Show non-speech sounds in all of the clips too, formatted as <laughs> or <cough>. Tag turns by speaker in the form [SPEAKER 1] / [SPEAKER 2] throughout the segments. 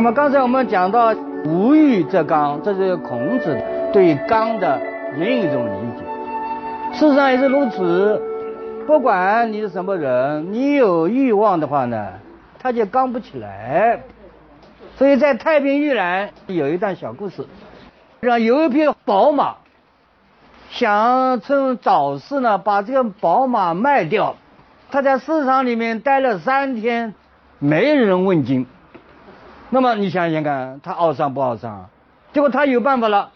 [SPEAKER 1] 那么刚才我们讲到“无欲则刚”，这是孔子对“刚”的另一种理解。事实上也是如此，不管你是什么人，你有欲望的话呢，他就刚不起来。所以在太平御览有一段小故事，让有一匹宝马，想趁早市呢把这个宝马卖掉。他在市场里面待了三天，没人问津。那么你想想看，他懊丧不懊丧？结果他有办法了，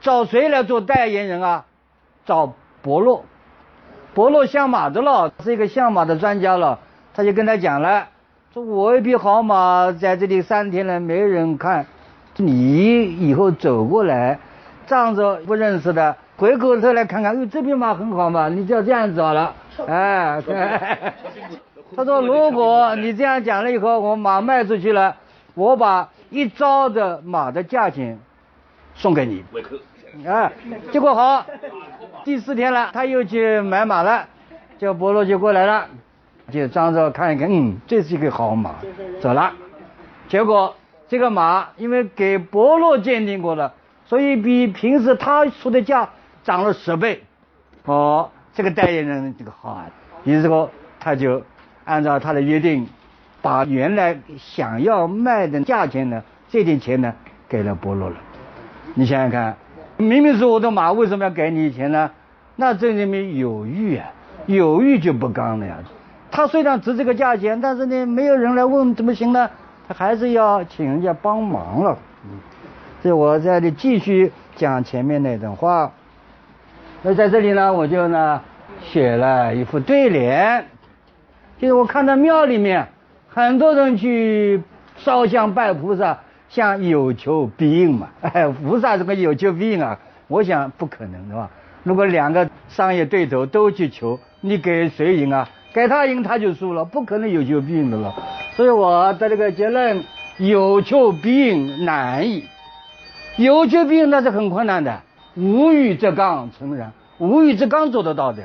[SPEAKER 1] 找谁来做代言人啊？找伯乐，伯乐相马的了，是一个相马的专家了。他就跟他讲了，说我一匹好马在这里三天了，没人看，你以后走过来，仗着不认识的，回过头来看看，哟，这匹马很好嘛，你就要这样子好了，哎，<laughs> <laughs> 他说如果你这样讲了以后，我马卖出去了。我把一招的马的价钱送给你，啊，结果好，第四天了，他又去买马了，叫伯乐就过来了，就张着看一看，嗯，这是一个好马，走了。结果这个马因为给伯乐鉴定过了，所以比平时他出的价涨了十倍。哦，这个代言人这个好啊，于是说他就按照他的约定。把原来想要卖的价钱呢，这点钱呢，给了伯乐了。你想想看，明明是我的马，为什么要给你钱呢？那这里面有欲啊，有欲就不刚了呀。他虽然值这个价钱，但是呢，没有人来问怎么行呢？他还是要请人家帮忙了。嗯，所以我在这里继续讲前面那段话。那在这里呢，我就呢写了一副对联，就是我看到庙里面。很多人去烧香拜菩萨，像有求必应嘛。哎，菩萨这个有求必应啊，我想不可能的吧？如果两个商业对头都去求，你给谁赢啊？给他赢他就输了，不可能有求必应的了。所以我的这个结论，有求必应难矣。有求必应那是很困难的。无欲则刚，诚然。无欲则刚做得到的，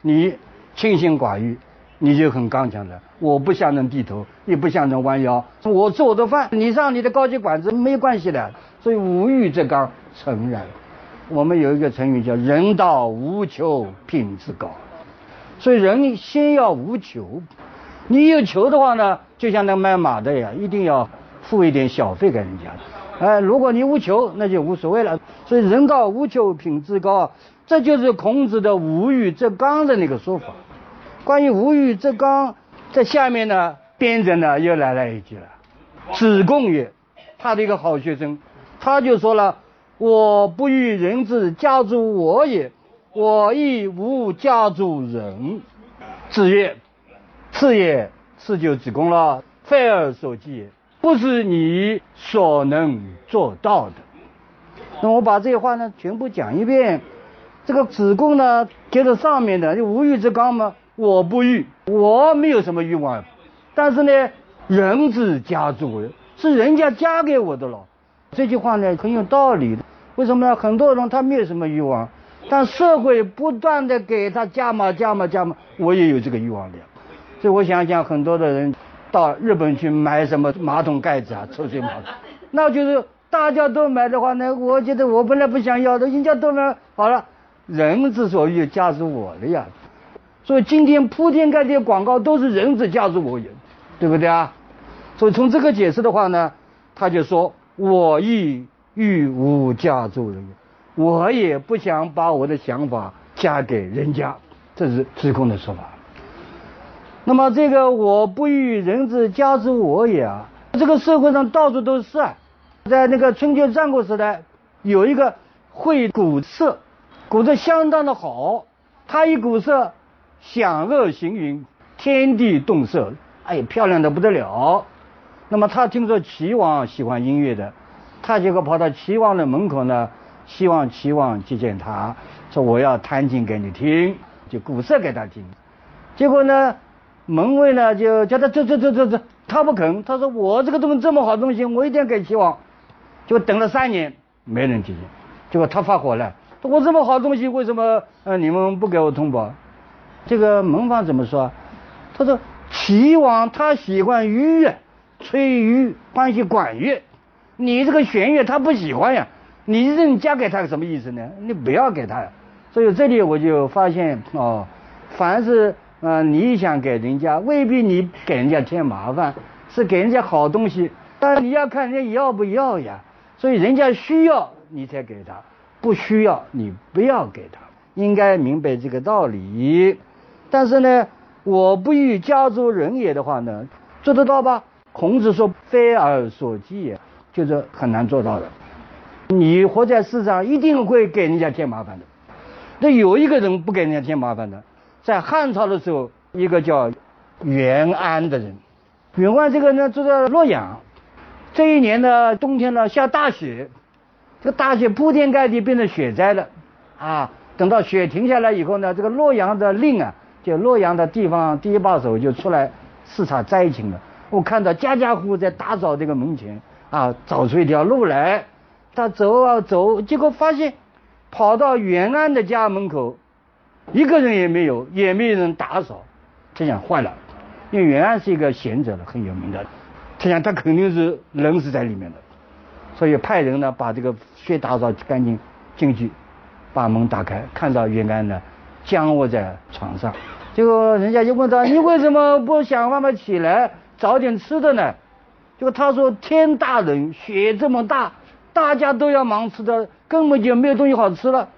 [SPEAKER 1] 你清心寡欲。你就很刚强的，我不向人低头，也不向人弯腰。我吃我的饭，你上你的高级馆子没关系的。所以无欲则刚，诚然。我们有一个成语叫“人到无求品质高”，所以人先要无求。你有求的话呢，就像那卖马的呀，一定要付一点小费给人家。哎，如果你无求，那就无所谓了。所以“人到无求品质高”，这就是孔子的“无欲则刚”的那个说法。关于无欲则刚，在下面呢，编者呢又来了一句了。子贡也，他的一个好学生，他就说了：“我不欲人之家诸我也，我亦无家诸人。”子曰：“次也，次就子贡了。非尔所计也，不是你所能做到的。”那我把这些话呢全部讲一遍。这个子贡呢，接着上面的就无欲则刚嘛。我不欲，我没有什么欲望，但是呢，人之家族是人家加给我的了。这句话呢很有道理。为什么呢？很多人他没有什么欲望，但社会不断的给他加码、加码、加码，我也有这个欲望的。所以我想想，很多的人到日本去买什么马桶盖子啊、抽水马桶，那就是大家都买的话呢，我觉得我本来不想要的，人家都买好了，人之所欲，加是我的呀。所以今天铺天盖地的广告都是人之家族我也，对不对啊？所以从这个解释的话呢，他就说：“我亦欲无家族人，我也不想把我的想法嫁给人家。”这是子贡的说法。那么这个“我不欲人之家族我也”啊，这个社会上到处都是啊。在那个春秋战国时代，有一个会古色，古色相当的好，他以古色。享乐行云，天地动色，哎，漂亮的不得了。那么他听说齐王喜欢音乐的，他结果跑到齐王的门口呢，希望齐王接见他，说我要弹琴给你听，就鼓瑟给他听。结果呢，门卫呢就叫他走走走走走，他不肯，他说我这个东西这么好东西，我一定要给齐王。就等了三年，没人接见，结果他发火了，我这么好东西，为什么呃你们不给我通报？这个门房怎么说？他说齐王他喜欢鱼，吹竽，欢喜管乐。你这个弦乐他不喜欢呀，你认嫁给他什么意思呢？你不要给他呀。所以这里我就发现哦，凡是啊你想给人家，未必你给人家添麻烦，是给人家好东西，但你要看人家要不要呀。所以人家需要你才给他，不需要你不要给他，应该明白这个道理。但是呢，我不欲家族人也的话呢，做得到吧？孔子说非尔所计。就是很难做到的。你活在世上，一定会给人家添麻烦的。那有一个人不给人家添麻烦的，在汉朝的时候，一个叫袁安的人。袁安这个呢，住在洛阳。这一年呢，冬天呢下大雪，这个大雪铺天盖地，变成雪灾了。啊，等到雪停下来以后呢，这个洛阳的令啊，就洛阳的地方第一把手就出来视察灾情了。我看到家家户户在打扫这个门前。啊，找出一条路来，他走啊走，结果发现跑到袁安的家门口，一个人也没有，也没有人打扫。他想坏了，因为袁安是一个贤者了，很有名的。他想他肯定是人是在里面的，所以派人呢把这个血打扫干净进去，把门打开，看到袁安呢僵卧在床上。结果人家就问他：“你为什么不想办法起来找点吃的呢？”就他说天大冷，雪这么大，大家都要忙吃的，根本就没有东西好吃了。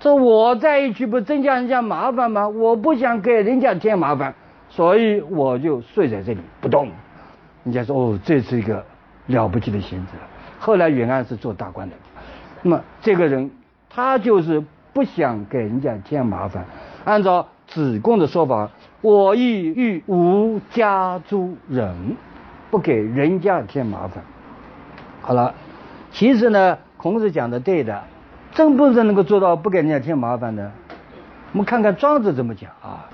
[SPEAKER 1] 这我再一去不增加人家麻烦吗？我不想给人家添麻烦，所以我就睡在这里不动。人家说哦，这是一个了不起的贤者。后来袁安是做大官的，那么这个人他就是不想给人家添麻烦。按照子贡的说法，我亦欲无家诸人。不给人家添麻烦。好了，其实呢，孔子讲的对的，真不是能够做到不给人家添麻烦的。我们看看庄子怎么讲啊？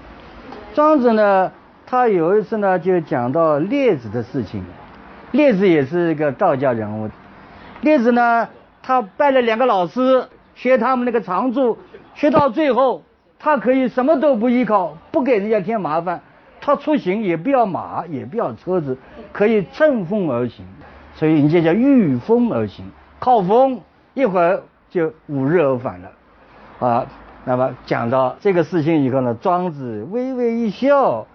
[SPEAKER 1] 庄子呢，他有一次呢，就讲到列子的事情。列子也是一个道家人物。列子呢，他拜了两个老师，学他们那个长处，学到最后，他可以什么都不依靠，不给人家添麻烦。他出行也不要马，也不要车子，可以乘风而行，所以人家叫御风而行，靠风，一会儿就五日而返了。啊，那么讲到这个事情以后呢，庄子微微一笑，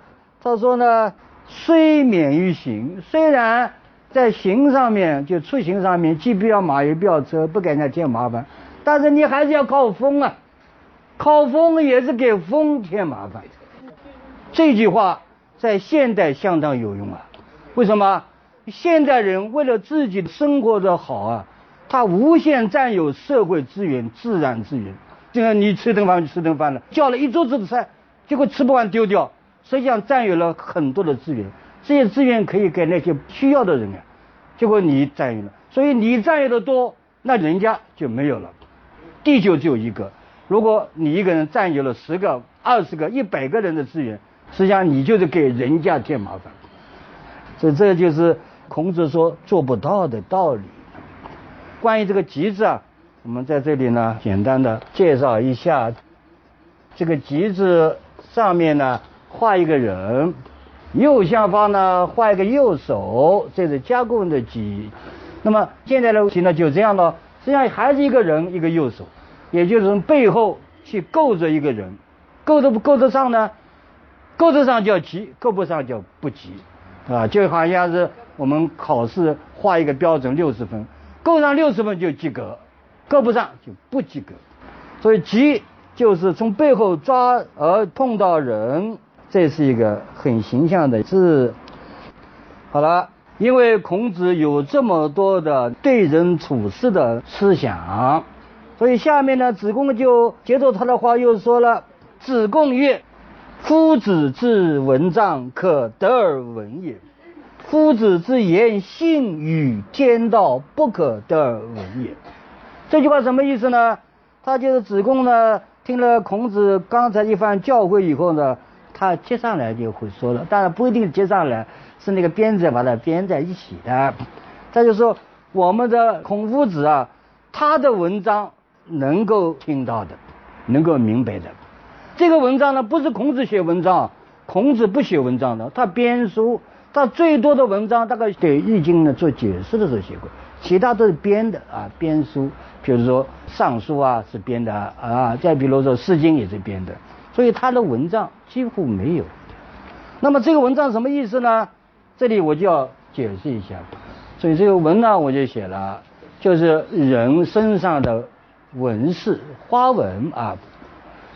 [SPEAKER 1] 他说呢，虽免于行，虽然在行上面就出行上面既不要马也不要车，不给人家添麻烦，但是你还是要靠风啊，靠风也是给风添麻烦。这句话在现代相当有用啊！为什么？现代人为了自己生活的好啊，他无限占有社会资源、自然资源。就像你吃顿饭就吃顿饭了，叫了一桌子的菜，结果吃不完丢掉，实际上占有了很多的资源。这些资源可以给那些需要的人啊，结果你占有了，所以你占有的多，那人家就没有了。地球只有一个，如果你一个人占有了十个、二十个、一百个人的资源。实际上你就是给人家添麻烦，所以这就是孔子说做不到的道理。关于这个“吉”字啊，我们在这里呢简单的介绍一下。这个“吉”字上面呢画一个人，右下方呢画一个右手，这是加工的“吉”。那么现在的问题呢就这样了，实际上还是一个人一个右手，也就是从背后去够着一个人，够得不够得上呢？够得上叫及，够不上叫不及，啊，就好像是我们考试画一个标准六十分，够上六十分就及格，够不上就不及格。所以及就是从背后抓而碰到人，这是一个很形象的字。好了，因为孔子有这么多的对人处事的思想，所以下面呢，子贡就接着他的话又说了，子贡曰。夫子之文章，可得而闻也。夫子之言，信与天道，不可得而闻也。这句话什么意思呢？他就是子贡呢，听了孔子刚才一番教诲以后呢，他接上来就会说了，当然不一定接上来，是那个编者把它编在一起的。他就说我们的孔夫子啊，他的文章能够听到的，能够明白的。这个文章呢，不是孔子写文章，孔子不写文章的，他编书，他最多的文章大概给《易经》呢做解释的时候写过，其他都是编的啊，编书，比如说《尚书》啊是编的啊，再比如说《诗经》也是编的，所以他的文章几乎没有。那么这个文章什么意思呢？这里我就要解释一下。所以这个文呢，我就写了，就是人身上的纹饰、花纹啊。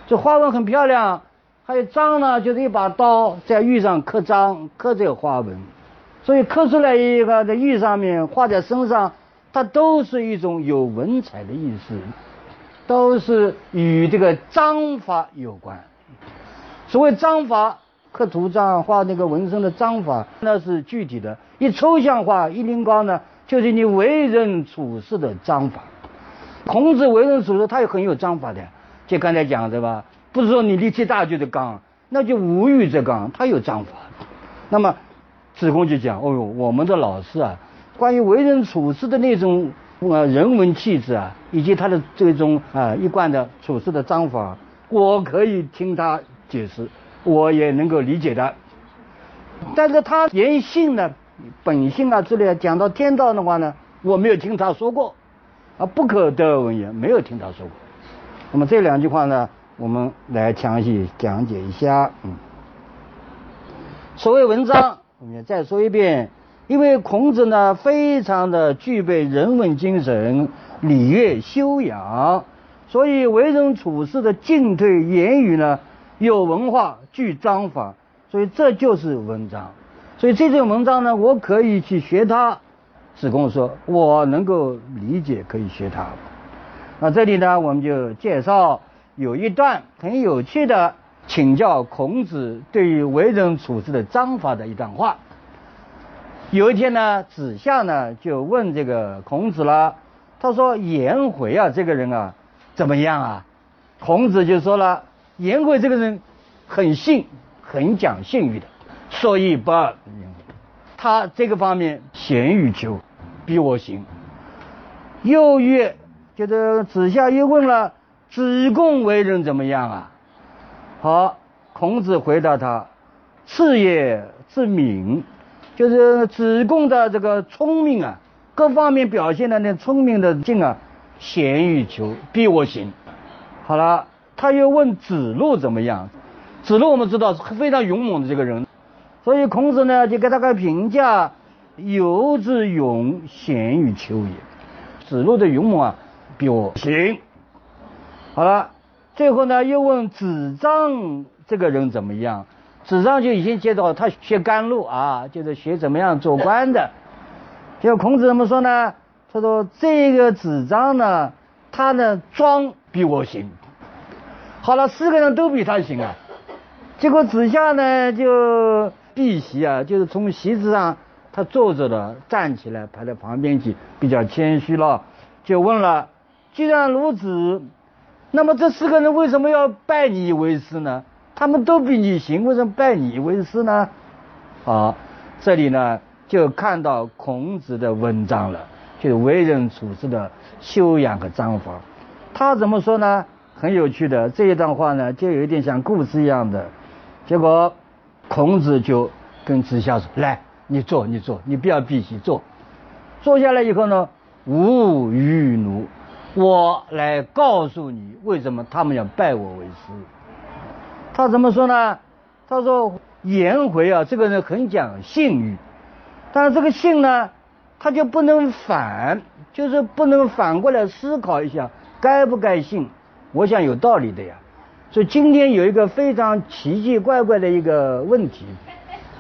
[SPEAKER 1] 这花纹很漂亮，还有章呢，就是一把刀在玉上刻章，刻这个花纹，所以刻出来一个在玉上面画在身上，它都是一种有文采的意思，都是与这个章法有关。所谓章法，刻图章、画那个纹身的章法，那是具体的；一抽象化、一灵高呢，就是你为人处事的章法。孔子为人处事，他也很有章法的。就刚才讲的吧，不是说你力气大就是刚，那就无欲则刚，他有章法。那么子贡就讲，哦呦，我们的老师啊，关于为人处事的那种呃人文气质啊，以及他的这种啊一贯的处事的章法，我可以听他解释，我也能够理解的。但是他言性呢，本性啊之类讲到天道的话呢，我没有听他说过，啊不可得而闻也，没有听他说过。那么这两句话呢，我们来详细讲解一下。嗯，所谓文章，我们再说一遍，因为孔子呢，非常的具备人文精神、礼乐修养，所以为人处事的进退言语呢，有文化、具章法，所以这就是文章。所以这种文章呢，我可以去学它。子贡说，我能够理解，可以学他。那这里呢，我们就介绍有一段很有趣的请教孔子对于为人处事的章法的一段话。有一天呢，子夏呢就问这个孔子了，他说：“颜回啊，这个人啊怎么样啊？”孔子就说了：“颜回这个人很信，很讲信誉的，所以不，他这个方面贤于求，比我行。”又曰。就是子夏又问了子贡为人怎么样啊？好，孔子回答他：次也自敏，就是子贡的这个聪明啊，各方面表现的那聪明的劲啊，贤于求，比我行。好了，他又问子路怎么样？子路我们知道是非常勇猛的这个人，所以孔子呢就给他个评价：游之勇，贤于求也。子路的勇猛啊。比我行，好了，最后呢又问子张这个人怎么样？子张就已经接到他学甘露啊，就是学怎么样做官的。结果孔子怎么说呢？他说这个子张呢，他呢装比我行。好了，四个人都比他行啊。结果子夏呢就避席啊，就是从席子上他坐着的站起来，排到旁边去，比较谦虚了，就问了。既然如此，那么这四个人为什么要拜你为师呢？他们都比你行，为什么拜你为师呢？好，这里呢就看到孔子的文章了，就是为人处事的修养和章法。他怎么说呢？很有趣的这一段话呢，就有一点像故事一样的。结果孔子就跟子夏说：“来，你坐，你坐，你不要避席，坐。坐下来以后呢，吾与奴。”我来告诉你为什么他们要拜我为师。他怎么说呢？他说颜回啊，这个人很讲信誉，但是这个信呢，他就不能反，就是不能反过来思考一下该不该信。我想有道理的呀。所以今天有一个非常奇奇怪怪的一个问题，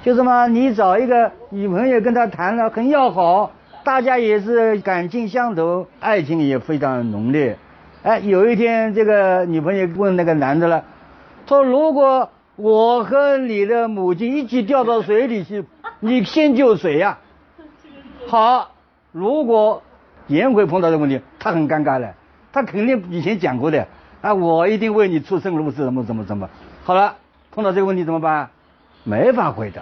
[SPEAKER 1] 就是嘛？你找一个女朋友跟他谈了很要好。大家也是感情相投，爱情也非常浓烈。哎，有一天这个女朋友问那个男的了，说：“如果我和你的母亲一起掉到水里去，你先救谁呀？<laughs> 好，如果颜回碰到这个问题，他很尴尬的，他肯定以前讲过的啊，我一定为你出生入死，怎么怎么怎么。好了，碰到这个问题怎么办？没法回答。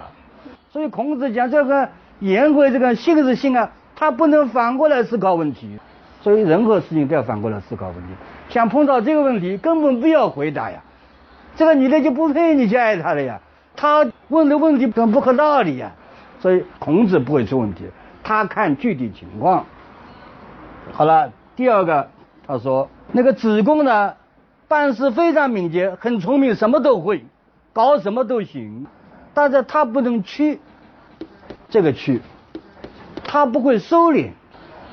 [SPEAKER 1] 所以孔子讲这个颜回这个性是性啊，他不能反过来思考问题。所以任何事情都要反过来思考问题。想碰到这个问题，根本不要回答呀。这个女的就不配你去爱她了呀。他问的问题本不合道理呀。所以孔子不会出问题，他看具体情况。好了，第二个，他说那个子贡呢，办事非常敏捷，很聪明，什么都会，搞什么都行，但是他不能去，这个去，他不会收敛，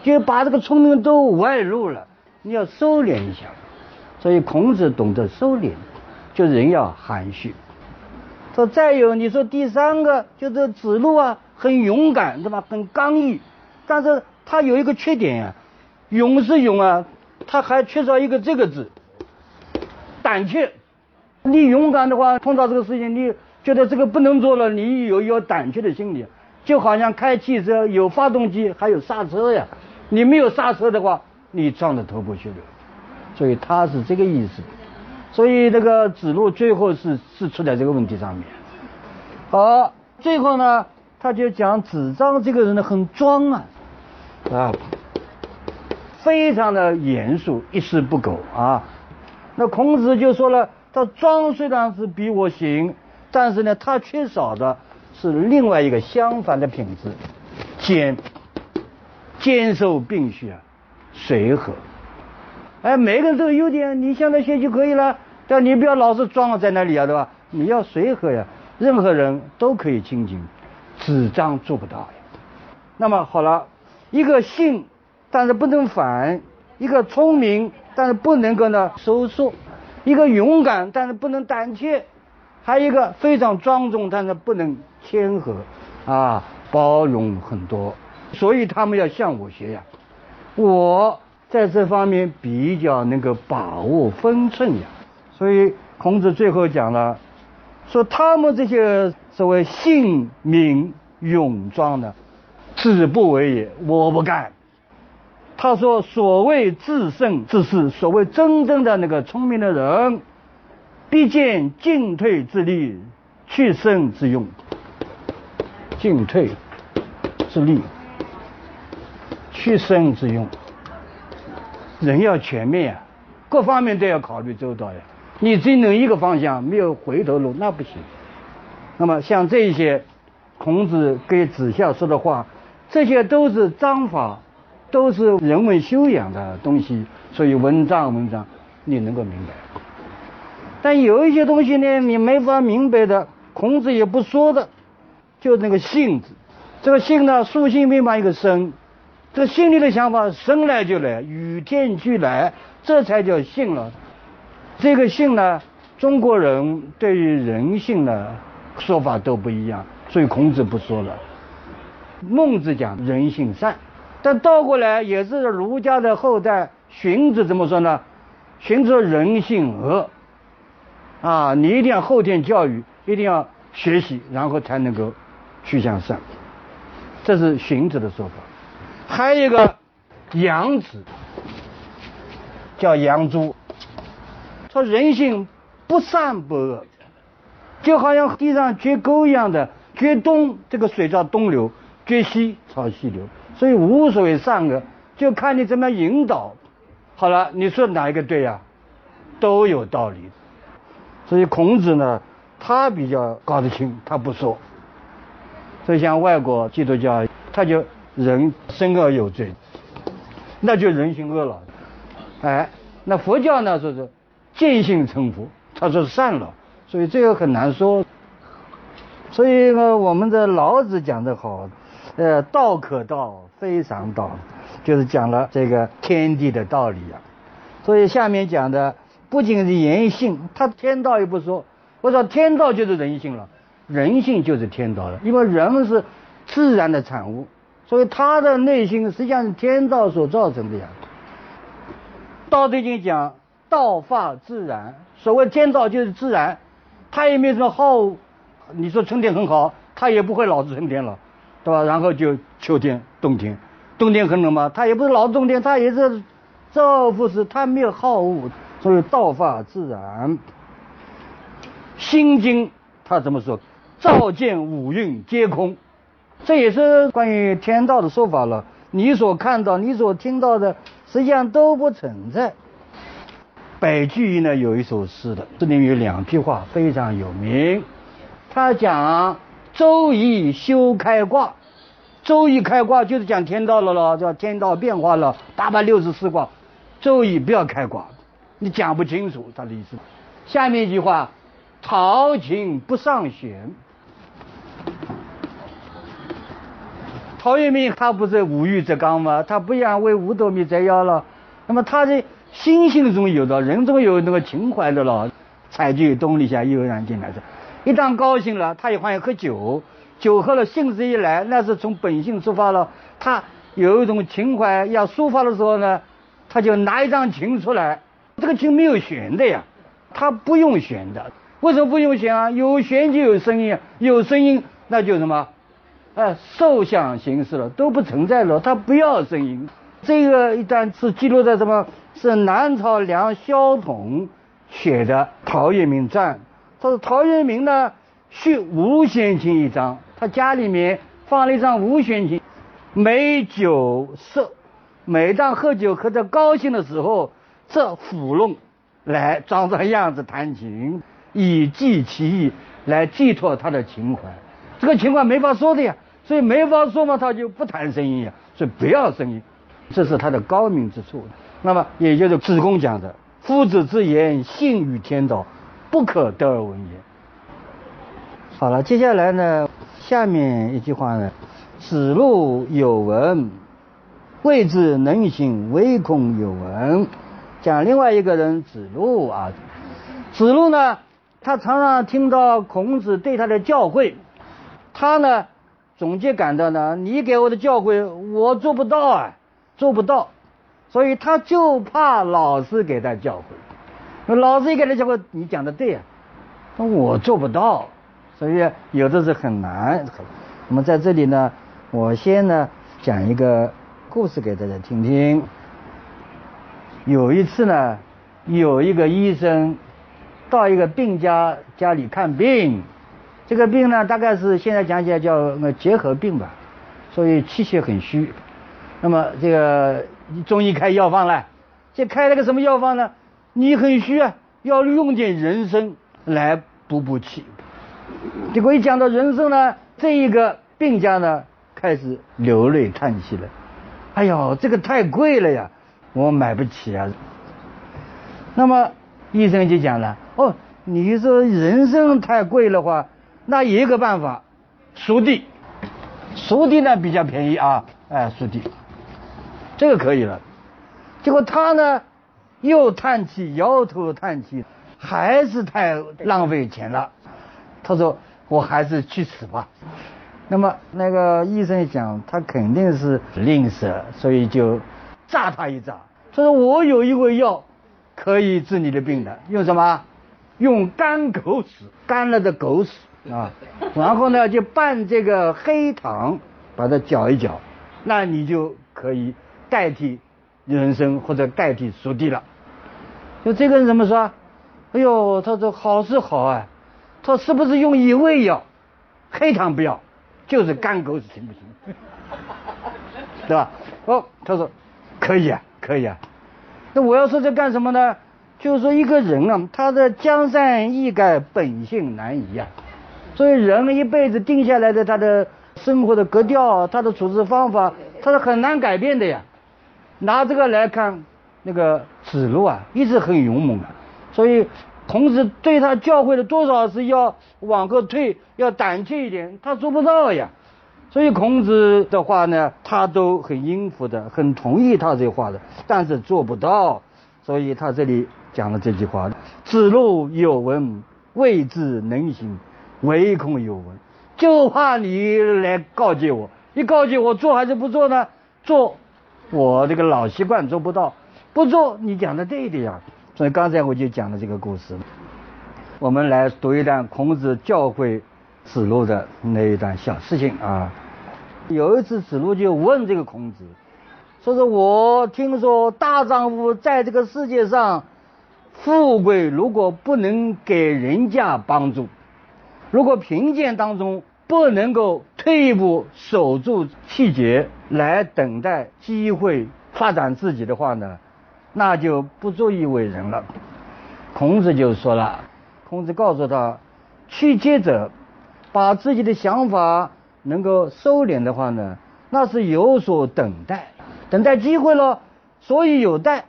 [SPEAKER 1] 就把这个聪明都外露了，你要收敛一下。所以孔子懂得收敛，就人要含蓄。说再有，你说第三个就是子路啊，很勇敢，对吧？很刚毅，但是他有一个缺点呀，勇是勇啊，他还缺少一个这个字，胆怯。你勇敢的话，碰到这个事情，你觉得这个不能做了，你有有胆怯的心理，就好像开汽车有发动机还有刹车呀，你没有刹车的话，你撞得头破血流。所以他是这个意思。所以这个子路最后是是出在这个问题上面。好，最后呢，他就讲子张这个人呢很装啊，啊，非常的严肃，一丝不苟啊。那孔子就说了，他装虽然是比我行，但是呢，他缺少的是另外一个相反的品质，兼，兼收并蓄啊，随和。哎，每个人都有优点，你向他学习可以了，但你不要老是装在那里啊，对吧？你要随和呀，任何人都可以亲近，纸张做不到呀。那么好了，一个信，但是不能反；一个聪明，但是不能够呢收缩；一个勇敢，但是不能胆怯；还有一个非常庄重，但是不能谦和啊，包容很多。所以他们要向我学呀，我。在这方面比较能够把握分寸呀，所以孔子最后讲了，说他们这些所谓性敏勇壮的，子不为也，我不干。他说所谓自胜之士，所谓真正的那个聪明的人，必见进退之利，去胜之用。进退之利，去胜之用。人要全面呀，各方面都要考虑周到呀。你只能一个方向，没有回头路，那不行。那么像这些，孔子给子夏说的话，这些都是章法，都是人文修养的东西，所以文章文章你能够明白。但有一些东西呢，你没法明白的，孔子也不说的，就那个性字，这个性呢，竖心旁一个生。这个心里的想法生来就来，与天俱来，这才叫性了。这个性呢，中国人对于人性的说法都不一样，所以孔子不说了。孟子讲人性善，但倒过来也是儒家的后代。荀子怎么说呢？荀子说人性恶。啊，你一定要后天教育，一定要学习，然后才能够去向善。这是荀子的说法。还有一个杨子，叫杨朱，说人性不善不恶，就好像地上掘沟一样的，掘东这个水叫东流，掘西朝西流，所以无所谓善恶，就看你怎么引导。好了，你说哪一个对呀？都有道理。所以孔子呢，他比较搞得清，他不说。所以像外国基督教，他就。人生而有罪，那就人性恶了。哎，那佛教呢说是见性成佛，他说善了，所以这个很难说。所以呢，我们的老子讲的好，呃，道可道，非常道，就是讲了这个天地的道理啊。所以下面讲的不仅是言性，他天道也不说。我说天道就是人性了，人性就是天道了，因为人们是自然的产物。所以他的内心实际上是天道所造成的呀。道德经讲道法自然，所谓天道就是自然，他也没什么好。你说春天很好，他也不会老是春天了，对吧？然后就秋天、冬天，冬天很冷嘛，他也不是老冬天，他也是造物是，他没有好恶，所以道法自然。心经他怎么说？照见五蕴皆空，这也是关于天道的说法了。你所看到、你所听到的，实际上都不存在。白居易呢有一首诗的，这里面有两句话非常有名。他讲周易休开卦，周易开卦就是讲天道了咯，叫天道变化了，八百六十四卦。周易不要开卦，你讲不清楚他的意思。下面一句话，陶琴不上弦。陶渊明他不是五欲则刚吗？他不想为五斗米折腰了。那么他的心性中有的，人中有那个情怀的了。采菊东篱下，悠然见南山。一旦高兴了，他也欢喜喝酒。酒喝了，兴致一来，那是从本性出发了。他有一种情怀要抒发的时候呢，他就拿一张琴出来。这个琴没有弦的呀，他不用弦的。为什么不用弦啊？有弦就有声音，有声音那就什么？哎，受想行识了都不存在了，他不要声音。这个一段是记录在什么？是南朝梁萧统写的《陶渊明传》。他说陶渊明呢，续无弦琴一张，他家里面放了一张无弦琴，美酒色，每当喝酒喝得高兴的时候，这抚弄来装装样子弹琴，以寄其意，来寄托他的情怀。这个情况没法说的呀。所以没法说嘛，他就不谈声音呀。所以不要声音，这是他的高明之处。那么也就是子贡讲的：“夫子之言，信与天道，不可得而闻也。”好了，接下来呢，下面一句话呢：“子路有闻，谓之能行，唯恐有闻。”讲另外一个人子路啊，子路呢，他常常听到孔子对他的教诲，他呢。总结感到呢，你给我的教诲我做不到啊，做不到，所以他就怕老师给他教诲。那老师一给他教诲，你讲的对呀，那我做不到，所以有的是很难。那么在这里呢，我先呢讲一个故事给大家听听。有一次呢，有一个医生到一个病家家里看病。这个病呢，大概是现在讲起来叫那结核病吧，所以气血很虚。那么这个中医开药方了，这开了个什么药方呢？你很虚啊，要用点人参来补补气。结果一讲到人参呢，这一个病家呢开始流泪叹息了。哎呦，这个太贵了呀，我买不起啊。那么医生就讲了，哦，你说人参太贵的话。那有一个办法，熟地，熟地呢比较便宜啊，哎，熟地，这个可以了。结果他呢又叹气，摇头叹气，还是太浪费钱了。他说：“我还是去死吧。”那么那个医生讲，他肯定是吝啬，所以就炸他一炸。他说：“我有一味药可以治你的病的，用什么？用干狗屎，干了的狗屎。”啊，然后呢，就拌这个黑糖，把它搅一搅，那你就可以代替人参或者代替熟地了。就这个人怎么说？哎呦，他说好是好啊，他是不是用一味药？黑糖不要，就是干狗屎行不行？对吧？哦，他说可以啊，可以啊。那我要说这干什么呢？就是说一个人啊，他的江山易改，本性难移啊。所以人一辈子定下来的他的生活的格调，他的处事方法，他是很难改变的呀。拿这个来看，那个子路啊，一直很勇猛的。所以孔子对他教诲的多少是要往后退，要胆怯一点，他做不到呀。所以孔子的话呢，他都很应付的，很同意他这话的，但是做不到。所以他这里讲了这句话：子路有闻，未之能行。唯恐有闻，就怕你来告诫我。一告诫我做还是不做呢？做，我这个老习惯做不到；不做，你讲的对的呀。所以刚才我就讲了这个故事。我们来读一段孔子教诲子路的那一段小事情啊。有一次，子路就问这个孔子，说是我听说大丈夫在这个世界上，富贵如果不能给人家帮助，如果贫贱当中不能够退一步守住气节，来等待机会发展自己的话呢，那就不足以为人了。孔子就说了，孔子告诉他，去接者，把自己的想法。能够收敛的话呢，那是有所等待，等待机会了，所以有待。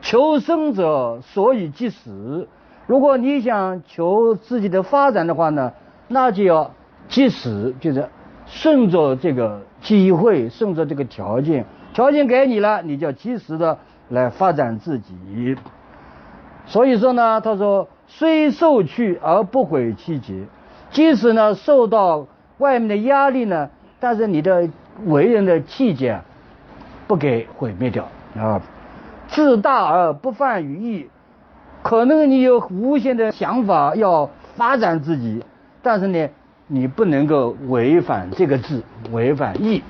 [SPEAKER 1] 求生者所以即死。如果你想求自己的发展的话呢，那就要即死，就是顺着这个机会，顺着这个条件，条件给你了，你就要及时的来发展自己。所以说呢，他说虽受去而不悔其节，即使呢受到。外面的压力呢？但是你的为人的气节不给毁灭掉啊！自大而不犯于义，可能你有无限的想法要发展自己，但是呢，你不能够违反这个字，违反义。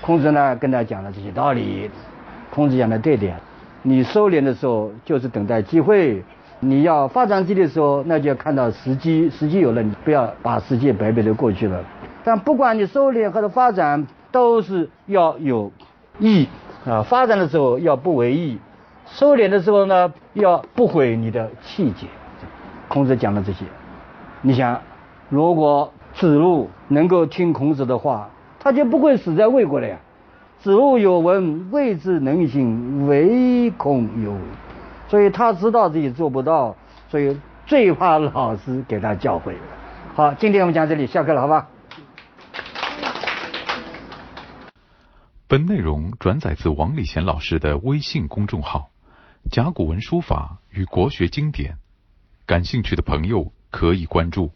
[SPEAKER 1] 孔子呢跟他讲了这些道理，孔子讲的对的，你收敛的时候就是等待机会。你要发展自己的时候，那就要看到时机，时机有了，你不要把时间白白的过去了。但不管你收敛或者发展，都是要有义啊。发展的时候要不为义，收敛的时候呢，要不毁你的气节。孔子讲了这些，你想，如果子路能够听孔子的话，他就不会死在魏国了呀。子路有闻，未之能行，唯恐有。所以他知道自己做不到，所以最怕老师给他教诲。好，今天我们讲这里，下课了，好吧？
[SPEAKER 2] 本内容转载自王礼贤老师的微信公众号《甲骨文书法与国学经典》，感兴趣的朋友可以关注。